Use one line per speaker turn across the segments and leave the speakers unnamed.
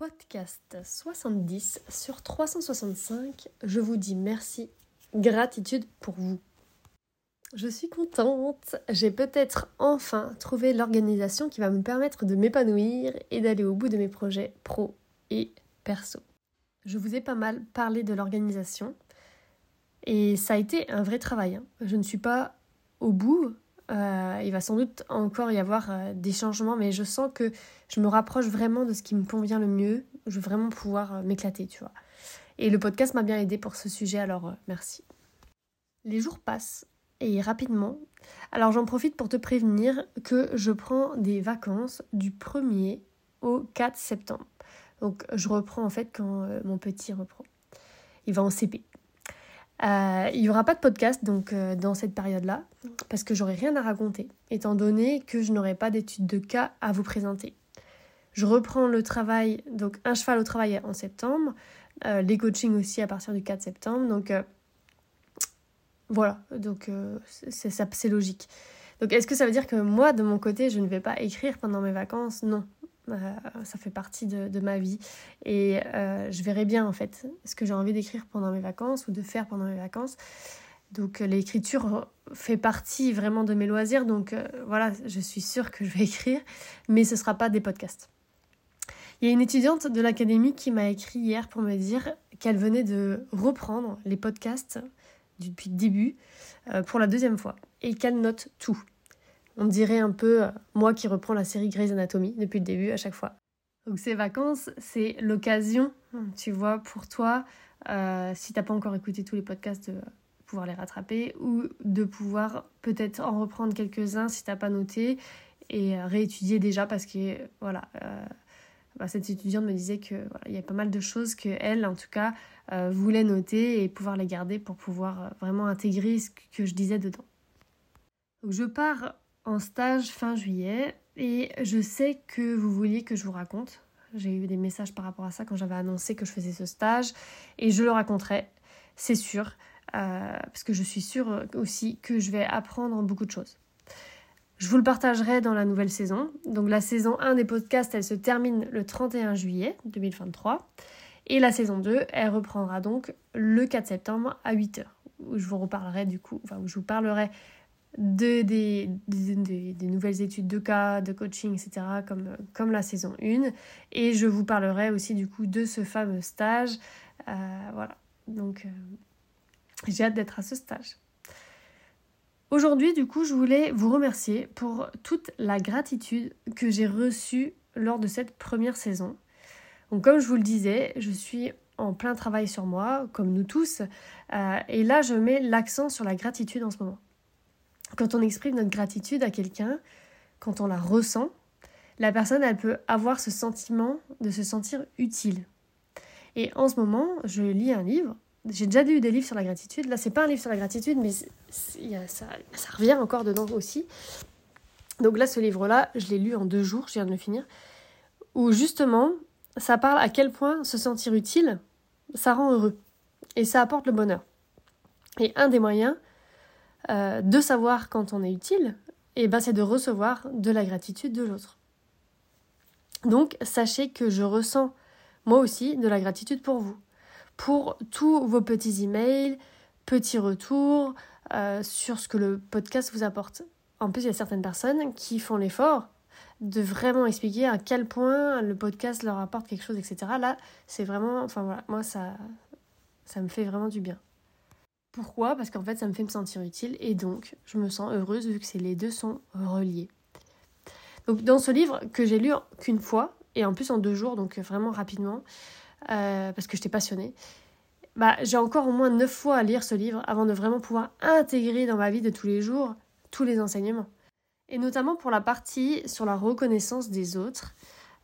Podcast 70 sur 365, je vous dis merci, gratitude pour vous. Je suis contente, j'ai peut-être enfin trouvé l'organisation qui va me permettre de m'épanouir et d'aller au bout de mes projets pro et perso. Je vous ai pas mal parlé de l'organisation et ça a été un vrai travail. Hein. Je ne suis pas au bout, euh, il va sans doute encore y avoir euh, des changements, mais je sens que je me rapproche vraiment de ce qui me convient le mieux. Je veux vraiment pouvoir euh, m'éclater, tu vois. Et le podcast m'a bien aidé pour ce sujet, alors merci. Les jours passent et rapidement. Alors j'en profite pour te prévenir que je prends des vacances du 1er au 4 septembre. Donc je reprends en fait quand mon petit reprend. Il va en CP. Euh, il n'y aura pas de podcast donc euh, dans cette période-là parce que j'aurai rien à raconter étant donné que je n'aurai pas d'études de cas à vous présenter. Je reprends le travail, donc un cheval au travail en septembre, euh, les coachings aussi à partir du 4 septembre, donc voilà, donc c'est logique. Donc est-ce que ça veut dire que moi de mon côté je ne vais pas écrire pendant mes vacances? Non, ça fait partie de, ma vie. Et euh, je verrai bien en fait ce que j'ai envie d'écrire pendant mes vacances ou de faire pendant mes vacances. Donc l'écriture fait partie vraiment de mes loisirs. Donc euh, voilà, je suis sûre que je vais écrire, mais ce ne sera pas des podcasts. Il y a une étudiante de l'académie qui m'a écrit hier pour me dire qu'elle venait de reprendre les podcasts depuis le début pour la deuxième fois et qu'elle note tout. On dirait un peu euh, moi qui reprends la série Grey's Anatomy depuis le début à chaque fois. Donc ces vacances, c'est l'occasion, tu vois, pour toi, euh, si t'as pas encore écouté tous les podcasts, de pouvoir les rattraper ou de pouvoir peut-être en reprendre quelques-uns si t'as pas noté et euh, réétudier déjà parce que voilà, bah, cette étudiante me disait que il y a pas mal de choses que elle, en tout cas, voulait noter et pouvoir les garder pour pouvoir vraiment intégrer ce que je disais dedans. Donc je pars en stage fin juillet et je sais que vous vouliez que je vous raconte. J'ai eu des messages par rapport à ça quand j'avais annoncé que je faisais ce stage et je le raconterai, c'est sûr, euh, parce que je suis sûre aussi que je vais apprendre beaucoup de choses. Je vous le partagerai dans la nouvelle saison. Donc la saison 1 des podcasts, elle se termine le 31 juillet 2023. Et la saison 2, elle reprendra donc le 4 septembre à 8h, où je vous reparlerai du coup, enfin où je vous parlerai de, des, nouvelles études de cas, de coaching, etc., comme, comme la saison 1. Et je vous parlerai aussi du coup de ce fameux stage. Euh, voilà, donc euh, j'ai hâte d'être à ce stage. Aujourd'hui, du coup, je voulais vous remercier pour toute la gratitude que j'ai reçue lors de cette première saison. Donc, comme je vous le disais, je suis en plein travail sur moi, comme nous tous, euh, et là, je mets l'accent sur la gratitude en ce moment. Quand on exprime notre gratitude à quelqu'un, quand on la ressent, la personne, elle peut avoir ce sentiment de se sentir utile. Et en ce moment, je lis un livre. J'ai déjà lu des livres sur la gratitude. Là, c'est pas un livre sur la gratitude, mais ça, ça revient encore dedans aussi. Donc là, ce livre-là, je l'ai lu en deux jours, je viens de le finir, où justement, ça parle à quel point se sentir utile, ça rend heureux. Et ça apporte le bonheur. Et un des moyens, euh, de savoir quand on est utile, et ben c'est de recevoir de la gratitude de l'autre. Donc sachez que je ressens moi aussi de la gratitude pour vous, pour tous vos petits emails, petits retours euh, sur ce que le podcast vous apporte. En plus, il y a certaines personnes qui font l'effort de vraiment expliquer à quel point le podcast leur apporte quelque chose, etc. Là, c'est vraiment, enfin voilà, moi ça, ça me fait vraiment du bien. Pourquoi? Parce qu'en fait, ça me fait me sentir utile et donc je me sens heureuse vu que les deux sont reliés. Donc dans ce livre que j'ai lu qu'une fois et en plus en deux jours, donc vraiment rapidement, euh, parce que j'étais passionnée, bah, j'ai encore au moins neuf fois à lire ce livre avant de vraiment pouvoir intégrer dans ma vie de tous les jours tous les enseignements. Et notamment pour la partie sur la reconnaissance des autres,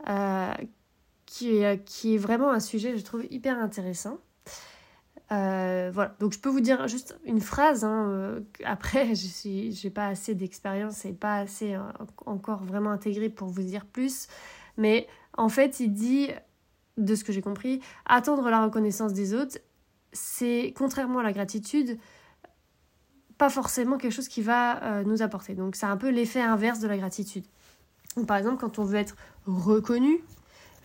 euh, qui est vraiment un sujet, je trouve, hyper intéressant. Euh, voilà, donc je peux vous dire juste une phrase. Hein, euh, après, je n'ai pas assez d'expérience et pas assez euh, encore vraiment intégré pour vous dire plus. Mais en fait, il dit, de ce que j'ai compris, attendre la reconnaissance des autres, c'est contrairement à la gratitude, pas forcément quelque chose qui va nous apporter. Donc c'est un peu l'effet inverse de la gratitude. par exemple, quand on veut être reconnu,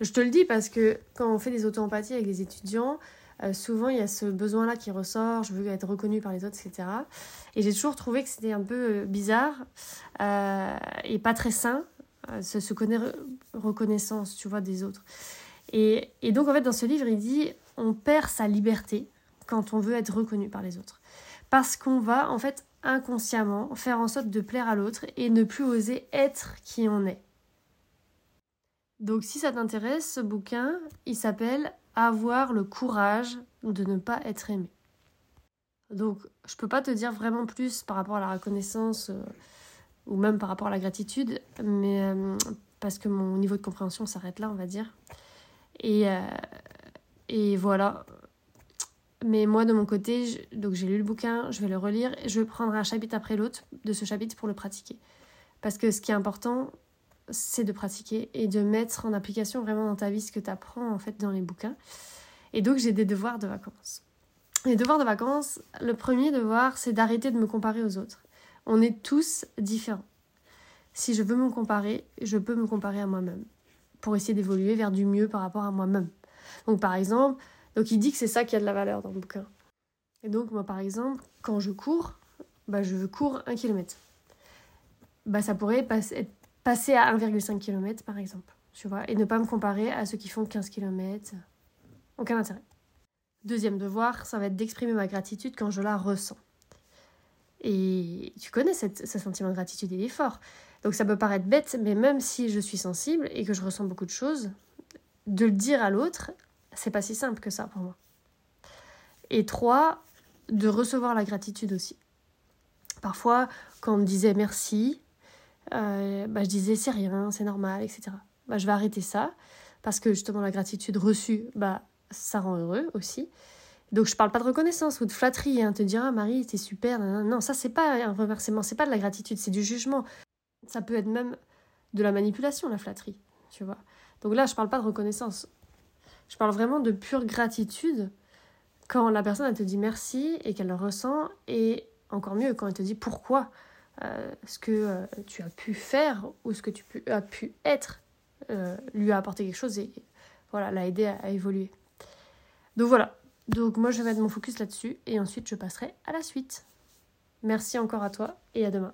Je te le dis parce que quand on fait des auto-empathies avec les étudiants, euh, souvent il y a ce besoin-là qui ressort, je veux être reconnu par les autres, etc. Et j'ai toujours trouvé que c'était un peu bizarre et pas très sain, ce, ce reconnaissance, tu vois, des autres. Et, et donc en fait dans ce livre il dit on perd sa liberté quand on veut être reconnu par les autres. Parce qu'on va en fait inconsciemment faire en sorte de plaire à l'autre et ne plus oser être qui on est. Donc si ça t'intéresse, ce bouquin, il s'appelle Avoir le courage de ne pas être aimé. Donc je peux pas te dire vraiment plus par rapport à la reconnaissance euh, ou même par rapport à la gratitude, mais euh, parce que mon niveau de compréhension s'arrête là, on va dire. Et, euh, et voilà, mais moi, de mon côté, donc j'ai lu le bouquin, je vais le relire, et je vais prendre un chapitre après l'autre de ce chapitre pour le pratiquer. Parce que ce qui est important, c'est de pratiquer et de mettre en application vraiment dans ta vie ce que tu apprends en fait dans les bouquins. Et donc j'ai des devoirs de vacances. Les devoirs de vacances, le premier devoir, c'est d'arrêter de me comparer aux autres. On est tous différents. Si je veux me comparer, je peux me comparer à moi-même pour essayer d'évoluer vers du mieux par rapport à moi-même. Donc par exemple, donc il dit que c'est ça qui a de la valeur dans le bouquin. Et donc moi par exemple, quand je cours, bah, je cours un kilomètre. Bah, ça pourrait passer, passer à 1,5 km par exemple, tu vois, et ne pas me comparer à ceux qui font 15 km. Aucun intérêt. Deuxième devoir, ça va être d'exprimer ma gratitude quand je la ressens. Et tu connais ce sentiment de gratitude, il est fort. Donc ça peut paraître bête, mais même si je suis sensible et que je ressens beaucoup de choses, de le dire à l'autre c'est pas si simple que ça pour moi. Et trois, de recevoir la gratitude aussi. Parfois, quand on me disait merci, euh, bah, je disais c'est rien, c'est normal, etc. Bah, je vais arrêter ça parce que justement la gratitude reçue, bah, ça rend heureux aussi. Donc je parle pas de reconnaissance ou de flatterie, hein, te dire ah Marie t'es super, non, ça c'est pas un remerciement, c'est pas de la gratitude, c'est du jugement. Ça peut être même de la manipulation la flatterie, tu vois. Donc là je parle pas de reconnaissance, je parle vraiment de pure gratitude quand la personne elle te dit merci et qu'elle le ressent et encore mieux quand elle te dit pourquoi euh, ce que euh, tu as pu faire ou ce que tu as pu être euh, lui a apporté quelque chose et voilà l'a aidé à, évoluer. Donc voilà. Donc moi je vais mettre mon focus là-dessus et ensuite je passerai à la suite. Merci encore à toi et à demain.